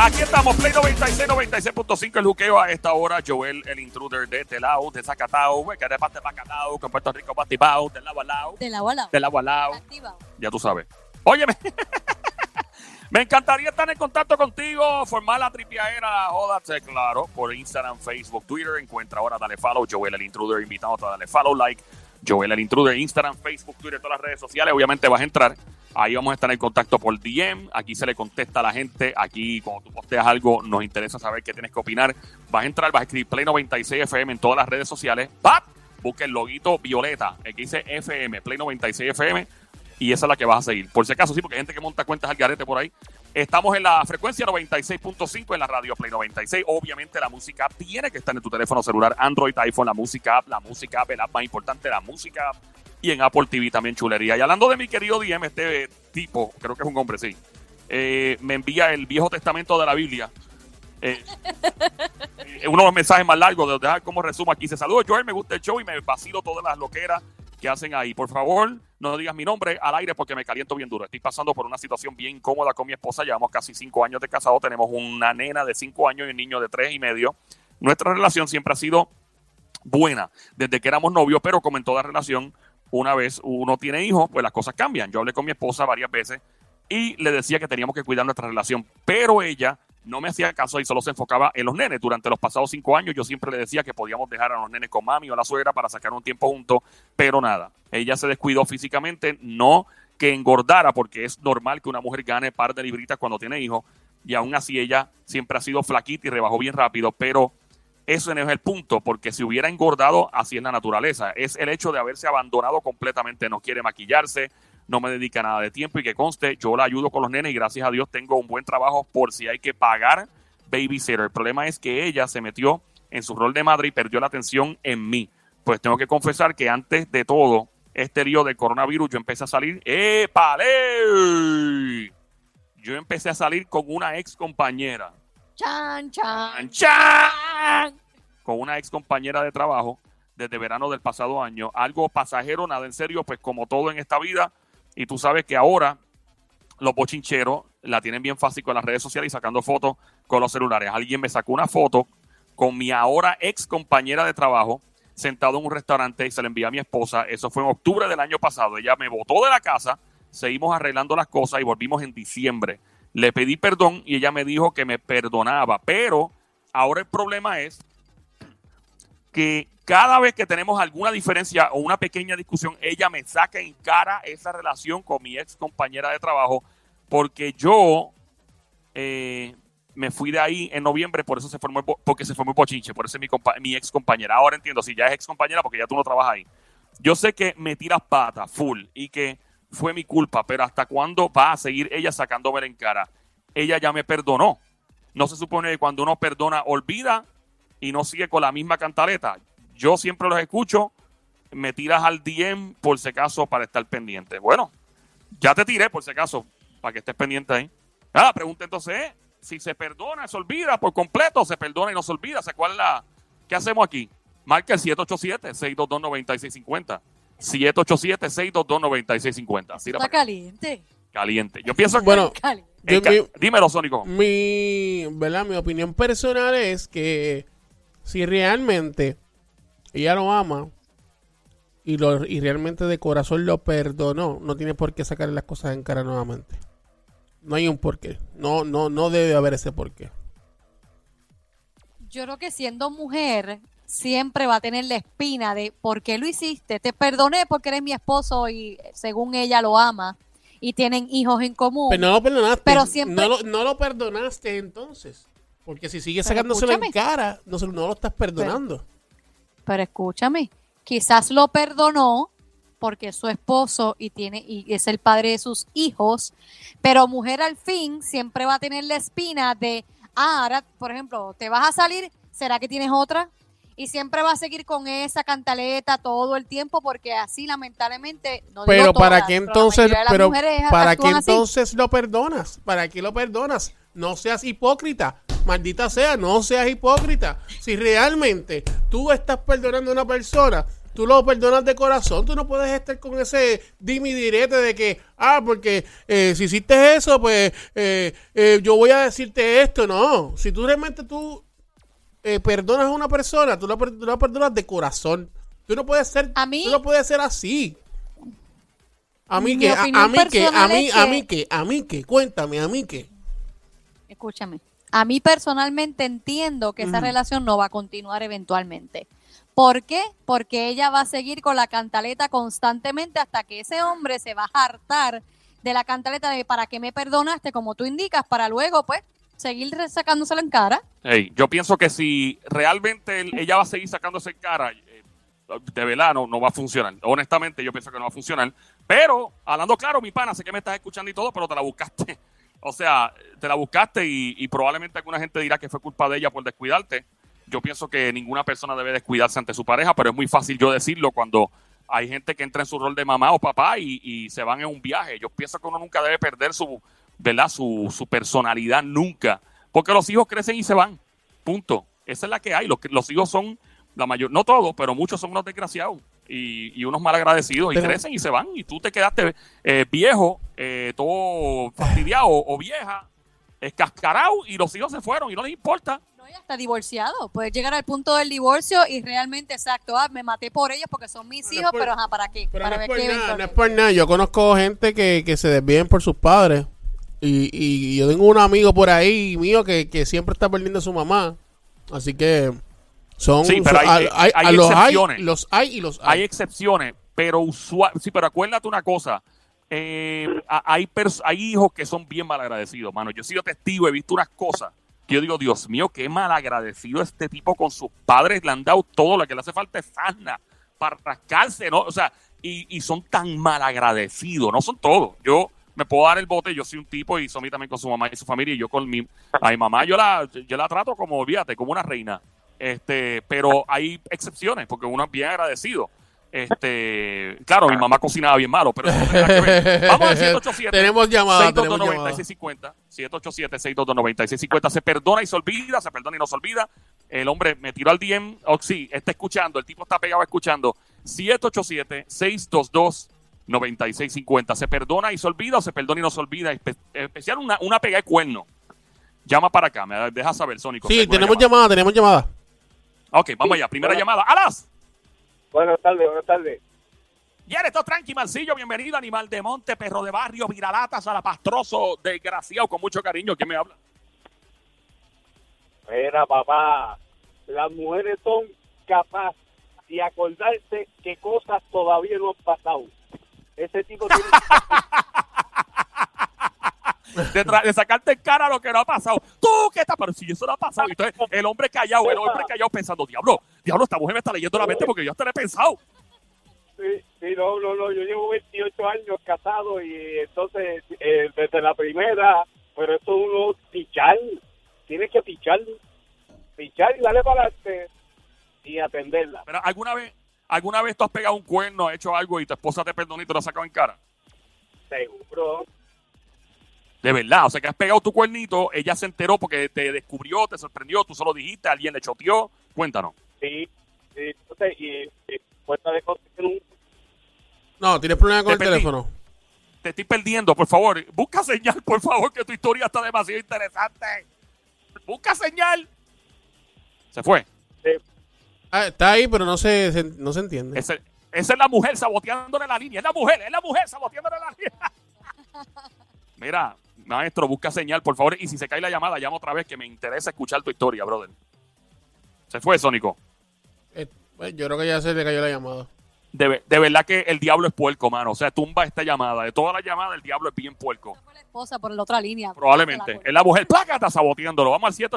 Aquí estamos, Play 96, 96.5, el juqueo a esta hora. Joel, el intruder de Telao, de Zacatao, que de parte Bacalao, que Puerto Rico, Batibao, del lado al lado, De la bola. del agua al lado. Ya tú sabes. Óyeme. Me encantaría estar en contacto contigo, formar la tripiaera, la joda, te- claro, por Instagram, Facebook, Twitter. Encuentra ahora, dale follow, Joel el Intruder, invitado a darle follow, like, Joel el Intruder, Instagram, Facebook, Twitter, todas las redes sociales. Obviamente vas a entrar, ahí vamos a estar en contacto por DM, aquí se le contesta a la gente, aquí cuando tú posteas algo nos interesa saber qué tienes que opinar. Vas a entrar, vas a escribir Play 96 FM en todas las redes sociales, ¡pap! Busca el loguito violeta, el dice FM, Play 96 FM, y esa es la que vas a seguir. Por si acaso, sí, porque hay gente que monta cuentas al garete por ahí. Estamos en la frecuencia 96.5 en la radio Play 96. Obviamente la música app tiene que estar en tu teléfono celular, Android, iPhone, la música app, la música app, el app más importante, la música app. Y en Apple TV también chulería. Y hablando de mi querido DM, este tipo, creo que es un hombre, sí, eh, me envía el Viejo Testamento de la Biblia. Eh, eh, uno de los mensajes más largos, de dejar como resumo aquí. Se saludo, Joel, me gusta el show y me vacilo todas las loqueras que hacen ahí. Por favor, no digas mi nombre al aire porque me caliento bien duro. Estoy pasando por una situación bien incómoda con mi esposa. Llevamos casi cinco años de casado. Tenemos una nena de cinco años y un niño de tres y medio. Nuestra relación siempre ha sido buena desde que éramos novios, pero como en toda relación, una vez uno tiene hijos, pues las cosas cambian. Yo hablé con mi esposa varias veces y le decía que teníamos que cuidar nuestra relación, pero ella no me hacía caso y solo se enfocaba en los nenes. Durante los pasados cinco años yo siempre le decía que podíamos dejar a los nenes con mami o la suegra para sacar un tiempo juntos, pero nada, ella se descuidó físicamente, no que engordara, porque es normal que una mujer gane par de libritas cuando tiene hijos, y aún así ella siempre ha sido flaquita y rebajó bien rápido, pero eso no es el punto, porque si hubiera engordado, así es la naturaleza. Es el hecho de haberse abandonado completamente. No quiere maquillarse, no me dedica nada de tiempo y que conste, yo la ayudo con los nenes y gracias a Dios tengo un buen trabajo por si hay que pagar babysitter. El problema es que ella se metió en su rol de madre y perdió la atención en mí. Pues tengo que confesar que antes de todo este lío del coronavirus, yo empecé a salir, ¡Épale! Yo empecé a salir con una ex compañera. Chan, chan. ¡Chan, chan! Con una ex compañera de trabajo desde verano del pasado año. Algo pasajero, nada en serio, pues como todo en esta vida. Y tú sabes que ahora los bochincheros la tienen bien fácil con las redes sociales y sacando fotos con los celulares. Alguien me sacó una foto con mi ahora ex compañera de trabajo sentado en un restaurante y se la envié a mi esposa. Eso fue en octubre del año pasado. Ella me botó de la casa, seguimos arreglando las cosas y volvimos en diciembre. Le pedí perdón y ella me dijo que me perdonaba, pero ahora el problema es que cada vez que tenemos alguna diferencia o una pequeña discusión, ella me saca en cara esa relación con mi ex compañera de trabajo, porque yo eh, me fui de ahí en noviembre, por eso se formó, porque se formó el bochinche, por eso es mi, mi ex compañera. Ahora entiendo, si ya es ex compañera, porque ya tú no trabajas ahí. Yo sé que me tiras pata, full, y que fue mi culpa, pero ¿hasta cuándo va a seguir ella sacándome en cara? Ella ya me perdonó. No se supone que cuando uno perdona, olvida y no sigue con la misma cantaleta. Yo siempre los escucho, me tiras al DM por si acaso para estar pendiente. Bueno, ya te tiré por si acaso, para que estés pendiente ahí. Ah, la pregunta entonces es, si se perdona, se olvida por completo, se perdona y no se olvida. ¿Se cuál es la, ¿Qué hacemos aquí? Marca el 787-622-9650. 787-622-9650. Así era Está caliente. caliente. Yo pienso que... Bueno, Caliente. en yo- ca- mi- dímelo, Sónico. mi, ¿verdad? mi opinión personal es que si realmente ella lo ama y, lo, y realmente de corazón lo perdonó, no tiene por qué sacarle las cosas en cara nuevamente. No hay un porqué. No, no, no debe haber ese porqué. Yo creo que siendo mujer siempre va a tener la espina de por qué lo hiciste. Te perdoné porque eres mi esposo y según ella lo ama y tienen hijos en común. Pero no lo perdonaste. Pero siempre- no, lo, no lo perdonaste entonces. Porque si sigues sacándoselo en cara, no, se- no lo estás perdonando. Pero escúchame, quizás lo perdonó porque es su esposo y tiene y es el padre de sus hijos, pero mujer al fin siempre va a tener la espina de, ah, ahora, por ejemplo, te vas a salir, ¿será que tienes otra? Y siempre va a seguir con esa cantaleta todo el tiempo porque así lamentablemente no digo Pero para todas, qué pero entonces, pero mujeres para qué así. entonces lo perdonas? ¿Para qué lo perdonas? No seas hipócrita. Maldita sea, no seas hipócrita. Si realmente tú estás perdonando a una persona, tú lo perdonas de corazón. Tú no puedes estar con ese dimi direte de que, ah, porque eh, si hiciste eso, pues eh, eh, yo voy a decirte esto. No, si tú realmente tú perdonas a una persona, tú la, tú la perdonas de corazón. Tú no puedes ser, A mí- tú no puedes ser así. A mí que, a, mí que, a mí, a mí que, a mí que, cuéntame, a mí que. Escúchame. A mí personalmente entiendo que esa relación no va a continuar eventualmente. ¿Por qué? Porque ella va a seguir con la cantaleta constantemente hasta que ese hombre se va a hartar de la cantaleta de para qué me perdonaste, como tú indicas, para luego, pues, seguir sacándoselo en cara. Ey, yo pienso que si realmente él- ella va a seguir sacándose en cara, eh, de verdad no, no va a funcionar. Honestamente, yo pienso que no va a funcionar. Pero, hablando claro, mi pana, sé que me estás escuchando y todo, pero te la buscaste. O sea, te la buscaste y, probablemente alguna gente dirá que fue culpa de ella por descuidarte. Yo pienso que ninguna persona debe descuidarse ante su pareja, pero es muy fácil yo decirlo cuando hay gente que entra en su rol de mamá o papá y, y se van en un viaje. Yo pienso que uno nunca debe perder su, ¿verdad? Su, su personalidad nunca. Porque los hijos crecen y se van. Punto. Esa es la que hay. Los, los hijos son, la mayor, no todos, pero muchos son unos desgraciados y, y unos malagradecidos y Pero- crecen y se van. Y tú te quedaste eh, viejo, eh, todo fastidiado o vieja, escascarado y los hijos se fueron y no les importa. No, ella está divorciado. Puede llegar al punto del divorcio y realmente, exacto, ah, me maté por ellos porque son mis no es hijos, por- pero ajá, ¿para qué? Pero para no es, ver por qué nada, no es por nada. Yo conozco gente que, que se desvíen por sus padres. Y, y yo tengo un amigo por ahí mío que, que siempre está perdiendo a su mamá. Así que son... Sí, pero son- hay- a- hay- hay los excepciones. los hay y los Hay hay. excepciones, pero usual, sí, pero acuérdate una cosa. eh, hay, pers- hay hijos que son bien malagradecidos, mano. Yo he sido testigo, he visto unas cosas que yo digo, Dios mío, qué malagradecido este tipo con sus padres. Le han dado todo lo que le hace falta es sana para rascarse, ¿no? O sea, y, y son tan malagradecidos, no son todos. Yo me puedo dar el bote, yo soy un tipo y Somi también con su mamá y su familia, y yo con mi, a mi mamá, yo la, yo la trato como, olvídate, como una reina. Este, pero hay excepciones, porque uno es bien agradecido. Este, claro, mi mamá cocinaba bien malo, pero eso no tiene nada que ver. Vamos al 787. Tenemos llamada, tenemos 622-9650. 787-622-9650. Se perdona y se olvida, se perdona y no se olvida. El hombre me tiró al DM. Oh, sí, está escuchando. El tipo está pegado escuchando. 787-622-9650. Se perdona y se olvida o se perdona y no se olvida. Espe- especial una, una pega de cuerno. Llama para acá. Me deja saber, Sónico. Sí, tenemos llamada. llamada, tenemos llamada. Ok, vamos allá. Primera llamada. ¡Alas! Buenas tardes, buenas tardes. Ya esto tranqui, Marcillo. Bienvenido, animal de monte, perro de barrio, viralatas, salapastroso, desgraciado, con mucho cariño. ¿Quién me habla? Mira, papá, las mujeres son capaces de acordarse que cosas todavía no han pasado. Ese tipo tiene de, sacarte en cara lo que no ha pasado. Tú, ¿qué está? Pero si eso no ha pasado. Entonces, el hombre callado, el hombre callado pensando, diablo, diablo, esta mujer me está leyendo la mente porque yo hasta le he pensado. Sí, sí, no, no, no, yo llevo 28 años casado y entonces eh, desde la primera, pero eso uno pichar, tienes que pichar, pichar y darle para adelante y atenderla. Pero alguna vez, alguna vez tú has pegado un cuerno, has hecho algo y tu esposa te perdonó y te lo ha sacado en cara. Seguro. De verdad, o sea que has pegado tu cuernito, ella se enteró porque te descubrió, te sorprendió, tú solo dijiste, alguien le choteó. Cuéntanos. Sí, sí, entonces, y, y de un No, tienes problemas con Te el perdí. teléfono. Te estoy perdiendo, por favor. Busca señal, por favor, que tu historia está demasiado interesante. Busca señal. Se fue. Ah, está ahí, pero no se, se- no se entiende. Ese- esa es la mujer saboteándole la línea. Es la mujer, es la mujer saboteándole la línea. Mira, maestro, busca señal, por favor. Y si se cae la llamada, llama otra vez que me interesa escuchar tu historia, brother. Se fue, Sónico. Eh, pues, yo creo que ya se le cayó la llamada. De, de verdad que el diablo es puerco, mano. O sea, tumba esta llamada. De todas las llamadas, el diablo es bien puerco. Fue la esposa por la otra línea. Probablemente. Es la mujer. ¡Placa! Está saboteándolo. Vamos al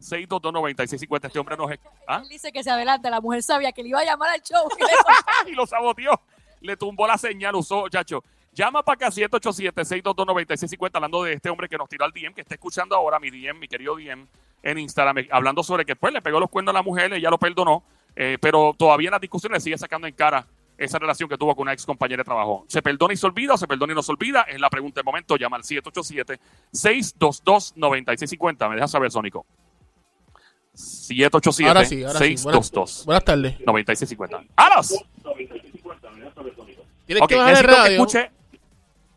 787-622-9650. Este hombre nos... ¿Ah? Él dice que se adelante, la mujer sabía que le iba a llamar al show. y lo saboteó. Le tumbó la señal, usó, chacho. Llama para acá 787-622-9650 hablando de este hombre que nos tiró al DM, que está escuchando ahora mi DM, mi querido DM en Instagram, eh, hablando sobre que pues le pegó los cuernos a la mujer, ella lo perdonó, eh, pero todavía en las discusiones sigue sacando en cara esa relación que tuvo con una ex compañera de trabajo. ¿Se perdona y se olvida o se perdona y no se olvida? Es la pregunta del momento. Llama al 787-622-9650. Me deja saber, Sónico. 787 Ahora sí, ahora sí. Buenas, 622 buenas tardes. 9650. ¡Alas! Tienes Ok, que bajar el necesito que radio. escuche.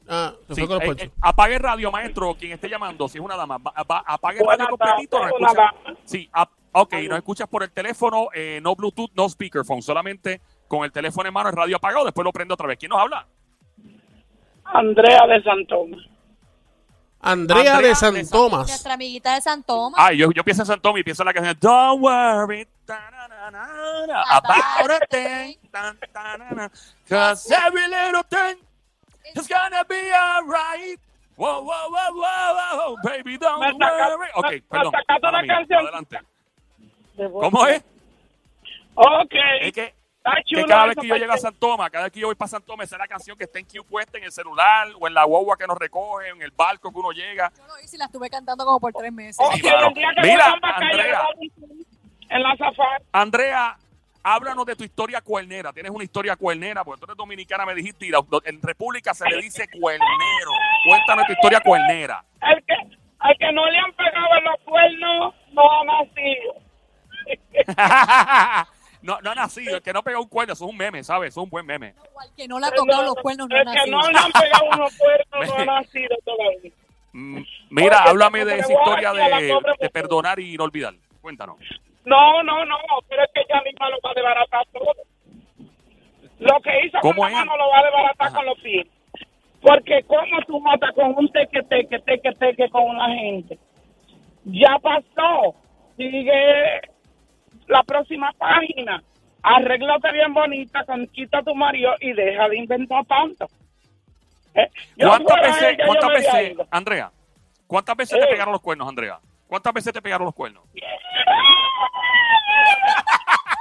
Ah, se sí, fue con los eh, ponchos. eh, apague el radio, maestro, quien esté llamando, si es una dama. Va- va- apague radio completito. Tardes, escucha, sí, ap- ok, nos escuchas por el teléfono, eh, no Bluetooth, no speakerphone, solamente con el teléfono en mano, el radio apagado, después lo prende otra vez. ¿Quién nos habla? Andrea de Santoma. Andrea, Andrea de San Tomás. Nuestra amiguita de San Tomás. Ay, yo, yo pienso en San Tommy y pienso en la canción Don't worry about a thing, cause every little thing is gonna be alright. Whoa, whoa, whoa, whoa, whoa, baby, don't Me saca- worry. Ok, me- perdón. me mía, canción. Adelante. ¿Cómo es? Ok. Es que, cada vez que yo llego a San Tomás, cada vez que yo voy para San Tomás, esa es la canción que está en Q puesta en el celular o en la guagua que nos recoge, en el barco que uno llega. Yo lo hice y la estuve cantando como por tres meses. Sí, Mira, Andrea. En la. Andrea, háblanos de tu historia cuernera. Tienes una historia cuernera, porque tú eres dominicana, me dijiste, y la- en República se le dice cuernero. Cuéntanos tu historia cuernera. El que, al que no le han pegado en los cuernos, no ha nacido. no, no ha nacido, el que no pega un cuerno, eso es un meme, ¿sabes? Eso es un buen meme. Al que no le ha tocado los cuernos no ha El que no nacido. le han pegado unos cuernos, no ha nacido todavía. Mm, Mira, háblame de esa historia de, de perdonar y no olvidar. Cuéntanos. No, no, no, pero es que ella misma lo va a desbaratar todo. Lo que hizo ¿Cómo con la mano lo va a desbaratar Ajá. con los pies. Porque cómo tú matas con un teque, teque, teque, teque con una gente. Ya pasó. Sigue la próxima página. Arréglate bien bonita, conquista a tu marido y deja de inventar tanto. Eh, ¿Cuántas veces, cuántas veces. Andrea, cuántas veces te pegaron los cuernos, Andrea? ¿Cuántas veces te pegaron los cuernos? No Ya, se puede ya. contar, mira. No se puede contar.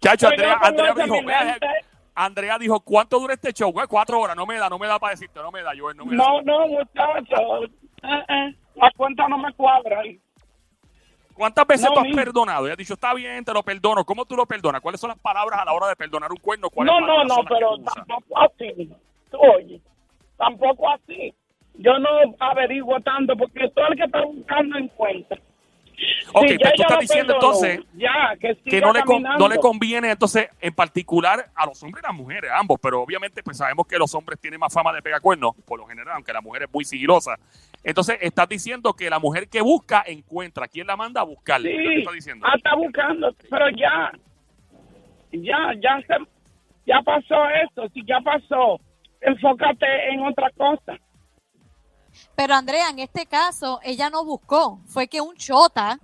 Chacho, Andrea, Andrea dijo, mi "Vea, mente". Andrea dijo, ¿cuánto dura este show? Güey, cuatro horas, no me da, no me da para decirte, no me da, yo no me da. No, no, muchacho. Eh, eh, La cuenta no me cuadra. ¿Cuántas veces No, tú has mi- perdonado? Y has dicho, está bien, te lo perdono. ¿Cómo tú lo perdonas? ¿Cuáles son las palabras a la hora de perdonar un cuerno? ¿Cuáles No, no, no, pero tampoco así. Oye, tampoco así. Yo no averiguo tanto porque todo el que está buscando encuentra. Ok, pero tú ella estás diciendo entonces ya, que, no le, con- no le conviene entonces en particular a los hombres y las mujeres, ambos, pero obviamente pues sabemos que los hombres tienen más fama de pegacuernos, por lo general, aunque la mujer es muy sigilosa. Entonces estás diciendo que la mujer que busca encuentra, ¿quién la manda a buscar? ¿Qué Sí, estás diciendo? ah, está buscando, pero ya, ya, ya se, ya pasó esto, si ya pasó, enfócate en otra cosa. Pero Andrea, en este caso, ella no buscó. Fue que un chota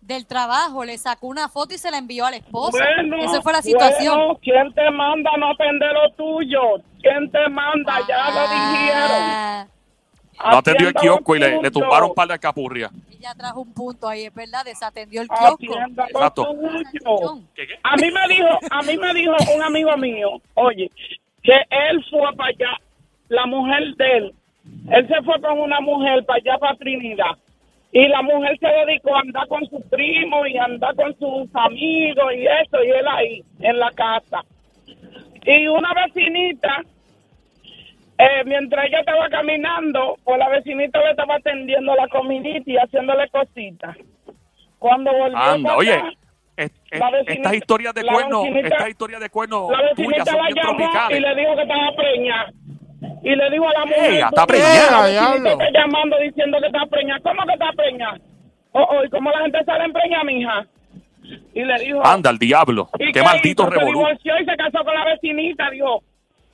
del trabajo le sacó una foto y se la envió al esposo. Bueno, Esa fue la situación. bueno, ¿quién te manda no atender lo tuyo? ¿Quién te manda? Ya lo dijeron. Ah, No atendió el kiosco y le, le tumbaron un par de capurrias. ella trajo un punto ahí, es verdad, desatendió el kiosco. Exacto. tuyo. ¿Qué, qué? A mí me dijo, a mí me dijo un amigo mío, oye, que él fue para allá, la mujer de él, él se fue con una mujer para allá, para Trinidad, y la mujer se dedicó a andar con su primo y andar con sus amigos y eso, y él ahí, en la casa. Y una vecinita, eh, mientras ella estaba caminando, pues la vecinita le estaba atendiendo la comidita y haciéndole cositas. Cuando volvió Anda, oye, acá, es- es- La vecinita- estas historias de la cuernos, estas historias de cuernos la tuyas vecinita son la bien llamó y le dijo que estaba preñada. Y le dijo a la mujer, Ella está "Tú, preñada, diablo". está llamando diciendo que está preñada. ¿Cómo que está preñada? Oh, oh, ¿y cómo la gente sale en preña, mija? Y le dijo, Anda, el diablo. ¿y Qué maldito hizo? Se revolú. divorció y se casó con la vecinita, dijo.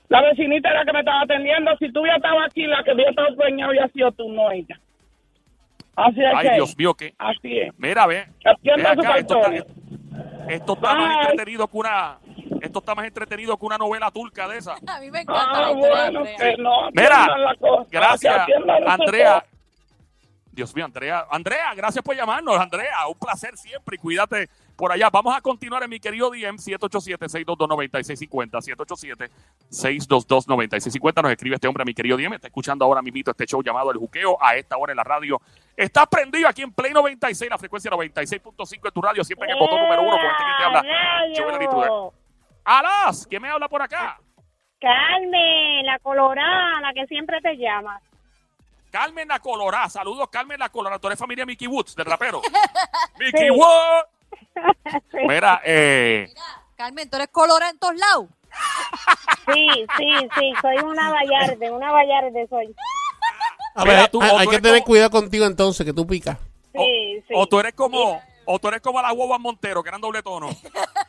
La vecinita era la que me estaba atendiendo. Si tú ya estabas aquí, la que había estado preñada había sido tú, no ella. Así es Ay, que, Dios mío, que. así es. Mira, ve. Atienda ve acá, esto está, esto está más entretenido que una. Esto está más entretenido que una novela turca de esa. A mí me encanta la Ah, historia de bueno, Andrea. que no Mira, atiendan la cosa, Gracias, Andrea. Dios mío, Andrea. Andrea, gracias por llamarnos, Andrea. Un placer siempre y cuídate por allá. Vamos a continuar en mi querido DM 787-622-9650. 787-622-9650. Nos escribe este hombre a mi querido DM. Está escuchando ahora mismito este show llamado El Juqueo a esta hora en la radio. Está prendido aquí en Play 96, la frecuencia 96.5 en tu radio. Siempre en el botón número uno con este que te habla. Alas, ¿quién me habla por acá? Carmen, la colorada, la que siempre te llama. Carmen la Colorá. Saludos, Carmen la Colorá. Tú eres familia Mickey Woods, del rapero. Mickey Sí. Woods. Mira, eh, Mira, Carmen, tú eres colora en todos lados. Sí, sí, sí, soy una vallarde, una vallarde soy. A Mira, ver, tú- hay, o hay que tener como- cuidado contigo entonces, que tú picas. o, Sí, sí. o tú eres como, o tú eres como la guagua Montero, que eran doble tono.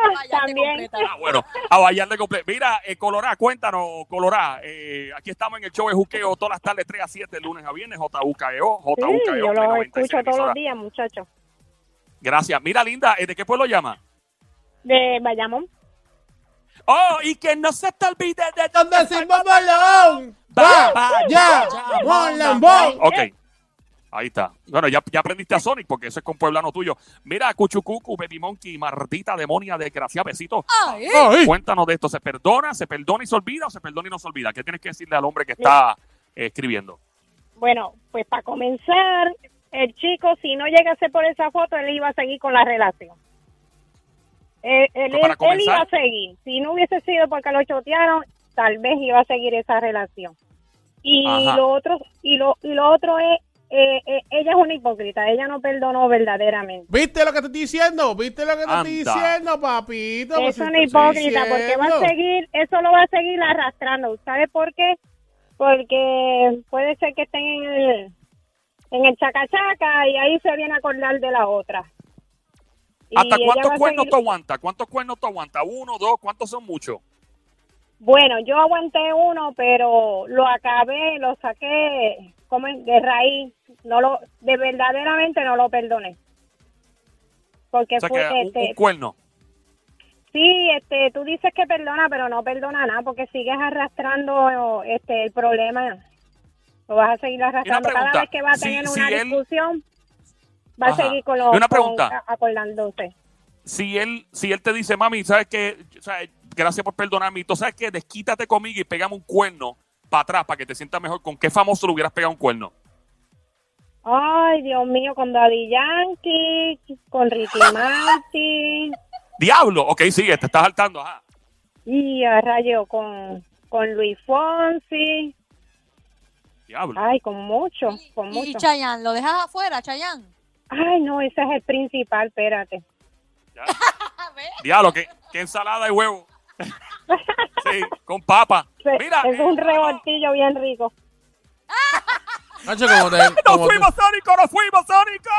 También. Ah, bueno, a bailarle completo. Mira, eh, Colorá, cuéntanos, Colorá. Eh, aquí estamos en el show de Juqueo todas las tardes, 3 a 7, lunes a viernes, JUKEO, Sí, JUKEO. yo lo 96 escucho todos los días, muchachos. Gracias. Mira, Linda, ¿eh, ¿de qué pueblo llama? De Bayamón. Oh, y que no se te olvide de ¿Dónde se balón? Va, ya, mon lambón. Ok. Ahí está. Bueno, ya, ya aprendiste a Sonic porque eso es con pueblano tuyo. Mira, Cuchucucu, Baby Monkey, maldita demonia, desgraciada, besito. Ay, Ay. Cuéntanos de esto. ¿Se perdona, se perdona y se olvida o se perdona y no se olvida? ¿Qué tienes que decirle al hombre que está eh, escribiendo? Bueno, pues para comenzar, el chico, si no llegase por esa foto, él iba a seguir con la relación. Eh, él, para él comenzar- iba a seguir. Si no hubiese sido porque lo chotearon, tal vez iba a seguir esa relación. Y Ajá. lo otro y lo y lo otro es eh, eh, ella es una hipócrita, ella no perdonó verdaderamente. ¿Viste lo que te estoy diciendo? ¿Viste lo que te estoy diciendo, papito? Pues es una hipócrita porque va a seguir, eso lo va a seguir arrastrando. ¿Sabe por qué? Porque puede ser que estén en el, en el chacachaca y ahí se viene a acordar de la otra. Y ¿Hasta cuántos cuernos seguir- te aguanta? ¿Cuántos cuernos te aguanta? ¿Uno, dos? ¿Cuántos son muchos? Bueno, yo aguanté uno, pero lo acabé, lo saqué como de raíz. No lo, de verdaderamente no lo perdoné. Porque O sea, fue, que un, este, un cuerno. Sí, este, tú dices que perdona, pero no perdona nada porque sigues arrastrando este el problema. Lo vas a seguir arrastrando pregunta, cada vez que va a si- tener si una él- discusión. Va Ajá. a seguir con los Y una con- pregunta. acordándose. Si él, si él te dice, mami, ¿sabes sea, gracias por perdonarme. ¿Tú sabes qué? Desquítate conmigo y pegame un cuerno para atrás para que te sientas mejor. ¿Con qué famoso le hubieras pegado un cuerno? Ay, Dios mío, con Daddy Yankee, con Ricky Martin ¡Diablo! Ok, sigue, te estás saltando. Ajá. y a rayo con con Luis Fonsi. Diablo. Ay, con mucho, con y, y mucho. Chayanne, ¿lo dejas afuera, Chayanne? Ay, no, ese es el principal, espérate. Diablo, ¿qué, qué ensalada y huevo. Sí, con papa. Mira, es un revoltillo bien rico. Nacho, como te, ¡Nos fuimos, Sónico! ¡Nos fuimos, Sónico!